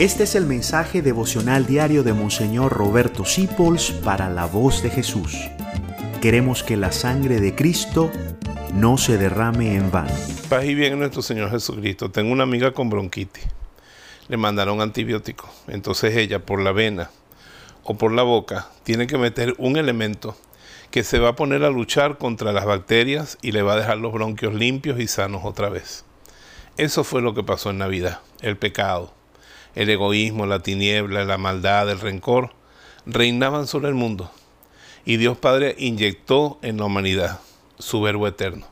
Este es el mensaje devocional diario de Monseñor Roberto Sipols para la voz de Jesús. Queremos que la sangre de Cristo no se derrame en vano. Paz y bien nuestro Señor Jesucristo. Tengo una amiga con bronquitis. Le mandaron antibiótico. Entonces ella por la vena o por la boca tiene que meter un elemento que se va a poner a luchar contra las bacterias y le va a dejar los bronquios limpios y sanos otra vez. Eso fue lo que pasó en Navidad, el pecado el egoísmo, la tiniebla, la maldad, el rencor, reinaban sobre el mundo. Y Dios Padre inyectó en la humanidad su verbo eterno.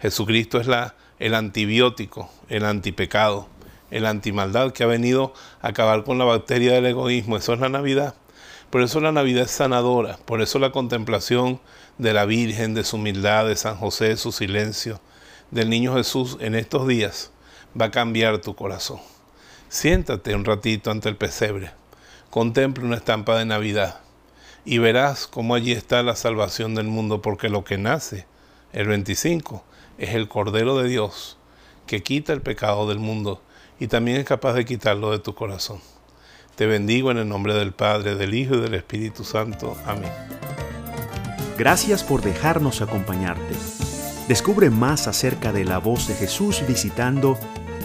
Jesucristo es la, el antibiótico, el antipecado, el antimaldad que ha venido a acabar con la bacteria del egoísmo. Eso es la Navidad. Por eso la Navidad es sanadora. Por eso la contemplación de la Virgen, de su humildad, de San José, de su silencio, del niño Jesús en estos días va a cambiar tu corazón. Siéntate un ratito ante el pesebre, contemple una estampa de Navidad y verás cómo allí está la salvación del mundo, porque lo que nace el 25 es el Cordero de Dios que quita el pecado del mundo y también es capaz de quitarlo de tu corazón. Te bendigo en el nombre del Padre, del Hijo y del Espíritu Santo. Amén. Gracias por dejarnos acompañarte. Descubre más acerca de la voz de Jesús visitando